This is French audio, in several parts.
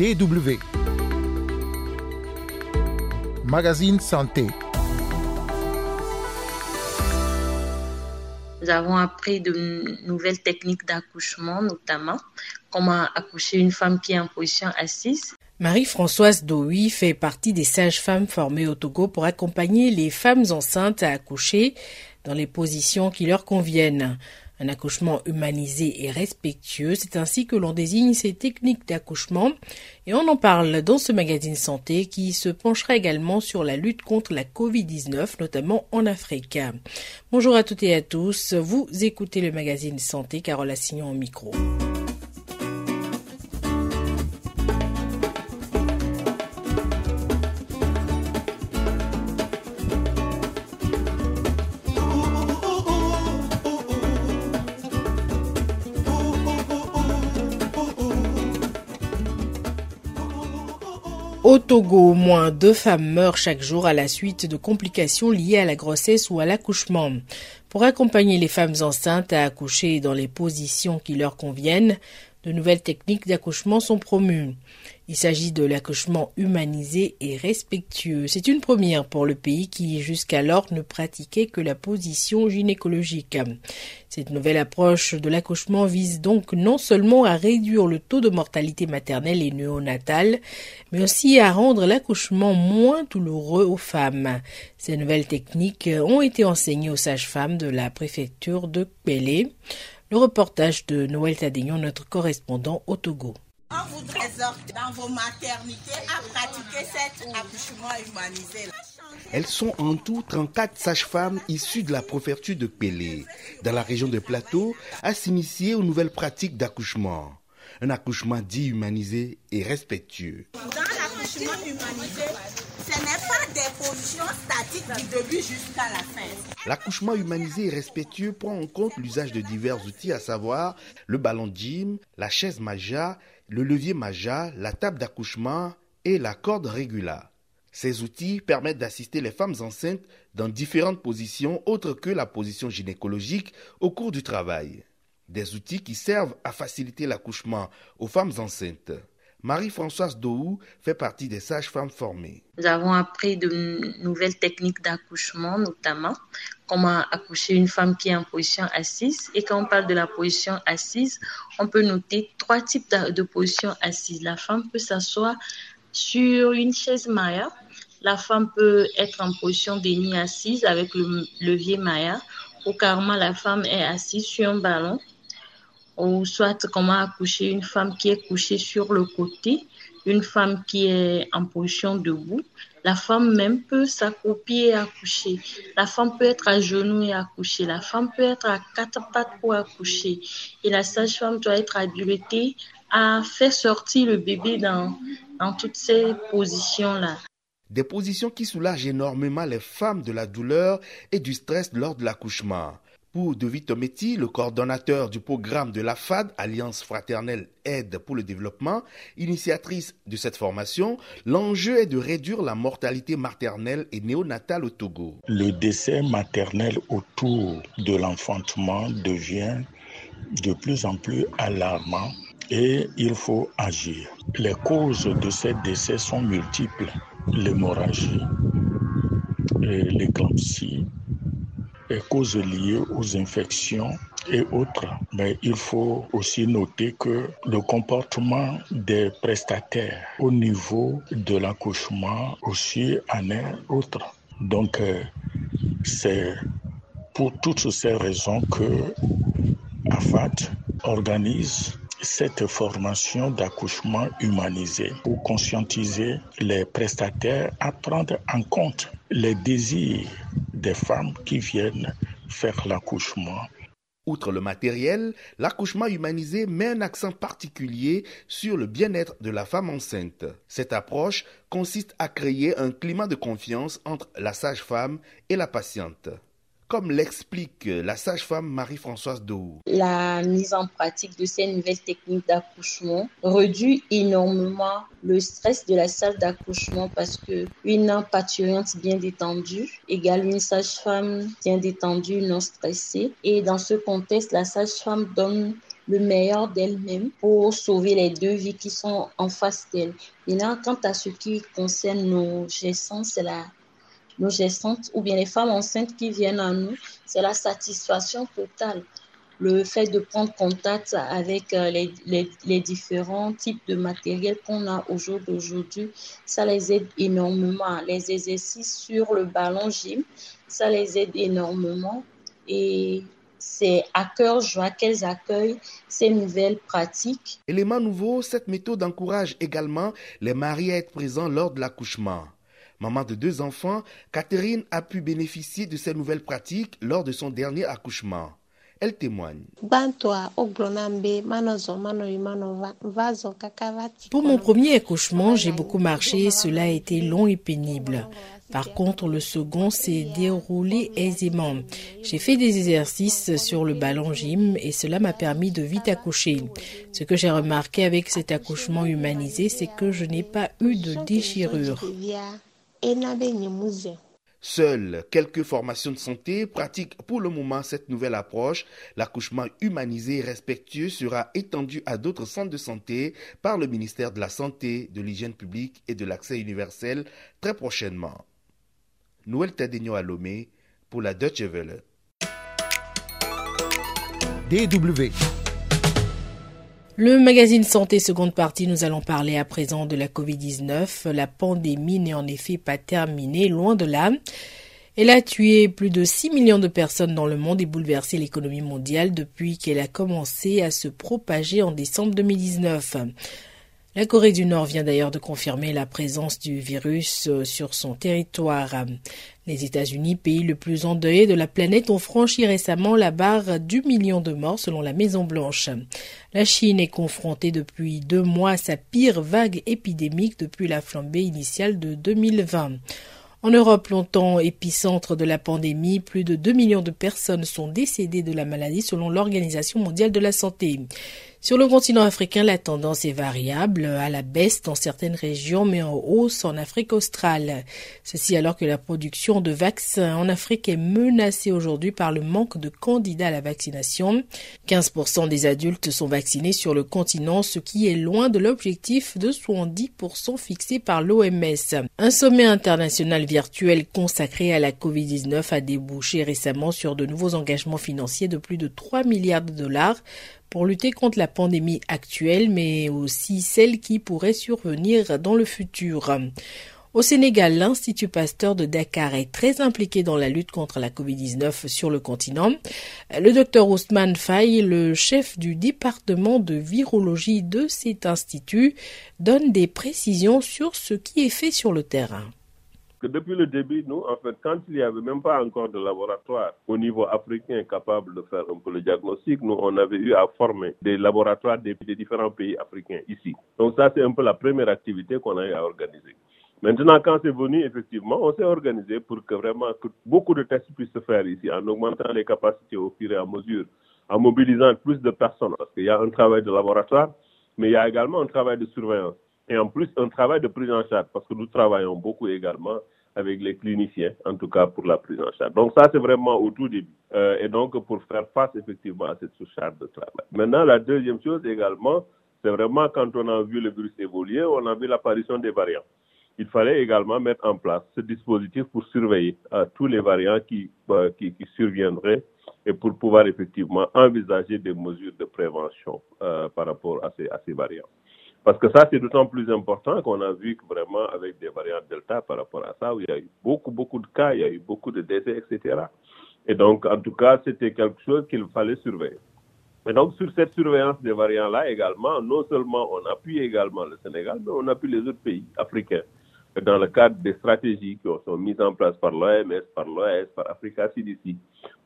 DW. Magazine Santé. Nous avons appris de nouvelles techniques d'accouchement, notamment comment accoucher une femme qui est en position assise. Marie-Françoise Doui fait partie des sages-femmes formées au Togo pour accompagner les femmes enceintes à accoucher dans les positions qui leur conviennent. Un accouchement humanisé et respectueux, c'est ainsi que l'on désigne ces techniques d'accouchement et on en parle dans ce magazine santé qui se penchera également sur la lutte contre la Covid-19, notamment en Afrique. Bonjour à toutes et à tous, vous écoutez le magazine santé, Carole Assignon au micro. Au Togo, au moins deux femmes meurent chaque jour à la suite de complications liées à la grossesse ou à l'accouchement. Pour accompagner les femmes enceintes à accoucher dans les positions qui leur conviennent, de nouvelles techniques d'accouchement sont promues. Il s'agit de l'accouchement humanisé et respectueux. C'est une première pour le pays qui jusqu'alors ne pratiquait que la position gynécologique. Cette nouvelle approche de l'accouchement vise donc non seulement à réduire le taux de mortalité maternelle et néonatale, mais aussi à rendre l'accouchement moins douloureux aux femmes. Ces nouvelles techniques ont été enseignées aux sages-femmes de la préfecture de Pélé. Le reportage de Noël Tadignon, notre correspondant au Togo. On vous exhorte dans vos maternités à pratiquer cet accouchement humanisé. Elles sont en tout 34 sages-femmes issues de la préfecture de Pélé, dans la région de Plateau, à s'initier aux nouvelles pratiques d'accouchement. Un accouchement dit humanisé et respectueux. Dans l'accouchement humanisé, ce n'est pas des positions statiques du début jusqu'à la fin. L'accouchement humanisé et respectueux prend en compte l'usage de divers outils, à savoir le ballon de gym, la chaise maja, le levier maja, la table d'accouchement et la corde régula. Ces outils permettent d'assister les femmes enceintes dans différentes positions autres que la position gynécologique au cours du travail. Des outils qui servent à faciliter l'accouchement aux femmes enceintes. Marie-Françoise Dohou fait partie des sages-femmes formées. Nous avons appris de nouvelles techniques d'accouchement, notamment comment accoucher une femme qui est en position assise. Et quand on parle de la position assise, on peut noter trois types de positions assises. La femme peut s'asseoir sur une chaise Maya. La femme peut être en position déni assise avec le levier Maya. Ou carrément, la femme est assise sur un ballon ou soit comment accoucher une femme qui est couchée sur le côté, une femme qui est en position debout. La femme même peut s'accroupir et accoucher. La femme peut être à genoux et accoucher. La femme peut être à quatre pattes pour accoucher. Et la sage-femme doit être habilitée à faire sortir le bébé dans, dans toutes ces positions-là. Des positions qui soulagent énormément les femmes de la douleur et du stress lors de l'accouchement. Pour David Tometti, le coordonnateur du programme de l'AFAD, Alliance fraternelle aide pour le développement, initiatrice de cette formation, l'enjeu est de réduire la mortalité maternelle et néonatale au Togo. Le décès maternel autour de l'enfantement devient de plus en plus alarmant et il faut agir. Les causes de ces décès sont multiples. L'hémorragie, l'éclampsie, causes liées aux infections et autres. Mais il faut aussi noter que le comportement des prestataires au niveau de l'accouchement aussi en est autre. Donc, c'est pour toutes ces raisons que AFAT organise cette formation d'accouchement humanisé pour conscientiser les prestataires à prendre en compte les désirs des femmes qui viennent faire l'accouchement. Outre le matériel, l'accouchement humanisé met un accent particulier sur le bien-être de la femme enceinte. Cette approche consiste à créer un climat de confiance entre la sage-femme et la patiente comme l'explique la sage-femme Marie-Françoise Dou. La mise en pratique de ces nouvelles techniques d'accouchement réduit énormément le stress de la salle d'accouchement parce que une parturiente bien détendue égale une sage-femme bien détendue, non stressée. Et dans ce contexte, la sage-femme donne le meilleur d'elle-même pour sauver les deux vies qui sont en face d'elle. Maintenant, quant à ce qui concerne nos gestantes, c'est la nos gestantes ou bien les femmes enceintes qui viennent à nous, c'est la satisfaction totale le fait de prendre contact avec euh, les, les, différents types de matériel qu'on a au jour d'aujourd'hui, ça les aide énormément. Les exercices sur le ballon gym, ça les aide énormément. Et c'est à cœur joie qu'elles accueillent ces nouvelles pratiques. Élément nouveau, cette méthode encourage également les maris à être présents lors de l'accouchement. Maman de deux enfants, Catherine a pu bénéficier de ces nouvelles pratiques lors de son dernier accouchement. Elle témoigne. Pour mon premier accouchement, j'ai beaucoup marché, cela a été long et pénible. Par contre, le second s'est déroulé aisément. J'ai fait des exercices sur le ballon gym et cela m'a permis de vite accoucher. Ce que j'ai remarqué avec cet accouchement humanisé, c'est que je n'ai pas eu de déchirure. Seules quelques formations de santé pratiquent pour le moment cette nouvelle approche. L'accouchement humanisé et respectueux sera étendu à d'autres centres de santé par le ministère de la Santé, de l'Hygiène publique et de l'Accès universel très prochainement. Noël Tadegno à Lomé pour la Deutsche Welle. DW. Le magazine Santé seconde partie, nous allons parler à présent de la Covid-19. La pandémie n'est en effet pas terminée, loin de là. Elle a tué plus de 6 millions de personnes dans le monde et bouleversé l'économie mondiale depuis qu'elle a commencé à se propager en décembre 2019. La Corée du Nord vient d'ailleurs de confirmer la présence du virus sur son territoire. Les États-Unis, pays le plus endeuillé de la planète, ont franchi récemment la barre du million de morts selon la Maison-Blanche. La Chine est confrontée depuis deux mois à sa pire vague épidémique depuis la flambée initiale de 2020. En Europe, longtemps épicentre de la pandémie, plus de 2 millions de personnes sont décédées de la maladie selon l'Organisation mondiale de la santé. Sur le continent africain, la tendance est variable, à la baisse dans certaines régions, mais en hausse en Afrique australe. Ceci alors que la production de vaccins en Afrique est menacée aujourd'hui par le manque de candidats à la vaccination. 15% des adultes sont vaccinés sur le continent, ce qui est loin de l'objectif de 70% fixé par l'OMS. Un sommet international virtuel consacré à la COVID-19 a débouché récemment sur de nouveaux engagements financiers de plus de 3 milliards de dollars pour lutter contre la pandémie actuelle, mais aussi celle qui pourrait survenir dans le futur. Au Sénégal, l'Institut Pasteur de Dakar est très impliqué dans la lutte contre la COVID-19 sur le continent. Le docteur Ousmane Faye, le chef du département de virologie de cet institut, donne des précisions sur ce qui est fait sur le terrain que depuis le début, nous, en fait, quand il n'y avait même pas encore de laboratoire au niveau africain capable de faire un peu le diagnostic, nous, on avait eu à former des laboratoires des, différents pays africains ici. Donc ça, c'est un peu la première activité qu'on a eu à organiser. Maintenant, quand c'est venu, effectivement, on s'est organisé pour que vraiment beaucoup de tests puissent se faire ici, en augmentant les capacités au fur et à mesure, en mobilisant plus de personnes, parce qu'il y a un travail de laboratoire, mais il y a également un travail de surveillance et en plus un travail de prise en charge parce que nous travaillons beaucoup également avec les cliniciens, en tout cas pour la prise en charge. Donc ça, c'est vraiment au tout début. Euh, et donc pour faire face effectivement à cette surcharge de travail. Maintenant, la deuxième chose également, c'est vraiment quand on a vu le virus évoluer, on a vu l'apparition des variants. Il fallait également mettre en place ce dispositif pour surveiller euh, tous les variants qui, euh, qui, qui, surviendraient et pour pouvoir effectivement envisager des mesures de prévention par rapport à ces, à ces variants. Parce que ça, c'est d'autant plus important qu'on a vu que vraiment avec des variantes Delta par rapport à ça, où il y a eu beaucoup, beaucoup de cas, il y a eu beaucoup de décès, etc. Et donc, en tout cas, c'était quelque chose qu'il fallait surveiller. Et donc, sur cette surveillance des variants-là également, non seulement on appuie également le Sénégal, mais on appuie les autres pays africains dans le cadre des stratégies qui sont mises en place par l'OMS, par l'OS, par Africa CDC,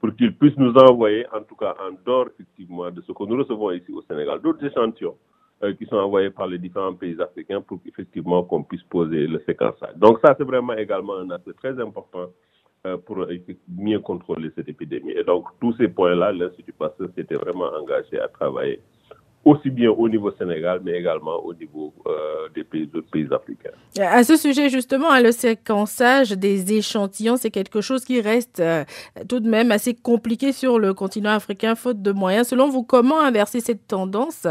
pour qu'ils puissent nous envoyer, en tout cas en dehors effectivement de ce que nous recevons ici au Sénégal, d'autres échantillons qui sont envoyés par les différents pays africains pour qu'effectivement qu'on puisse poser le séquençage. Donc ça, c'est vraiment également un aspect très important euh, pour mieux contrôler cette épidémie. Et donc tous ces points-là, l'Institut Pasteur s'était vraiment engagé à travailler aussi bien au niveau Sénégal, mais également au niveau euh, des pays, africains. À ce sujet, justement, hein, le séquençage des échantillons, c'est quelque chose qui reste euh, tout de même assez compliqué sur le continent africain, faute de moyens. Selon vous, comment inverser cette tendance?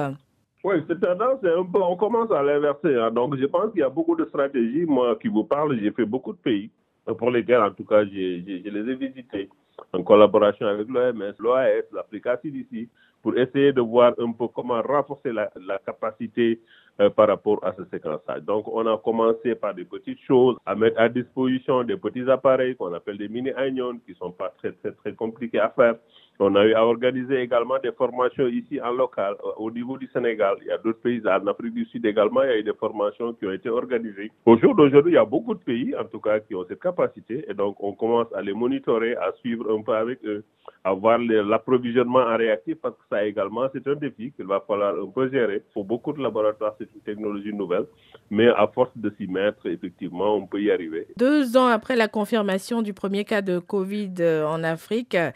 Oui, cette tendance, on commence à l'inverser. Hein. Donc, je pense qu'il y a beaucoup de stratégies. Moi qui vous parle, j'ai fait beaucoup de pays pour lesquels, en tout cas, je les ai visités en collaboration avec l'OMS, l'OAS, l'Africa CDC, pour essayer de voir un peu comment renforcer la capacité euh, par rapport à ce séquençage. Donc, on a commencé par des petites choses, à mettre à disposition des petits appareils qu'on appelle des mini-anions, qui sont pas très, très, très compliqués à faire. On a eu à organiser également des formations ici en local, euh, au niveau du Sénégal. Il y a d'autres pays, en Afrique du Sud également, il y a eu des formations qui ont été organisées. Au jour d'aujourd'hui, il y a beaucoup de pays, en tout cas, qui ont cette capacité. Et donc, on commence à les monitorer, à suivre un peu avec eux, à voir l'approvisionnement en réactif, parce que ça également, c'est un défi qu'il va falloir un peu gérer. Pour beaucoup de laboratoires, c'est une technologie nouvelle. Mais à force de s'y mettre, effectivement, on peut y arriver. Deux ans après la confirmation du premier cas de Covid euh, en Afrique, euh,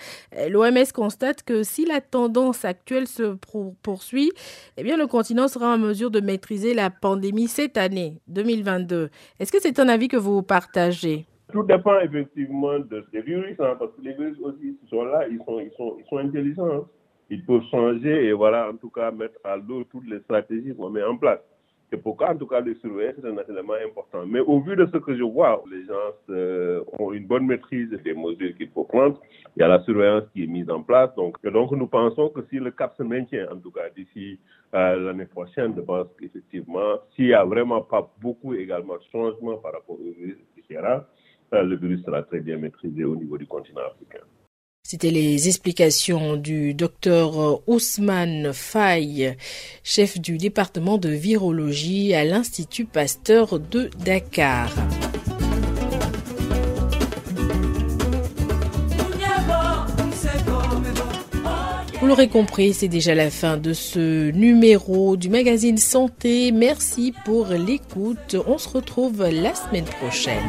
l'OMS constate que si la tendance actuelle se poursuit, eh bien, le continent sera en mesure de maîtriser la pandémie cette année, 2022. Est-ce que c'est un avis que vous partagez? Tout dépend effectivement de, des virus, hein, parce que les virus aussi sont là, ils sont, ils sont, ils sont intelligents. Ils peuvent changer et voilà, en tout cas, mettre à l'eau toutes les stratégies qu'on met en place. C'est pourquoi, en tout cas, le surveiller, c'est un élément important. Mais au vu de ce que je vois, les gens euh, ont une bonne maîtrise des mesures qu'il faut prendre. Il y a la surveillance qui est mise en place. Donc, donc nous pensons que si le cap se maintient, en tout cas d'ici euh, l'année prochaine, je pense qu'effectivement, s'il n'y a vraiment pas beaucoup également de changements par rapport au virus, etc., euh, le virus sera très bien maîtrisé au niveau du continent africain. C'était les explications du docteur Ousmane Faye, chef du département de virologie à l'Institut Pasteur de Dakar. Vous l'aurez compris, c'est déjà la fin de ce numéro du magazine Santé. Merci pour l'écoute. On se retrouve la semaine prochaine.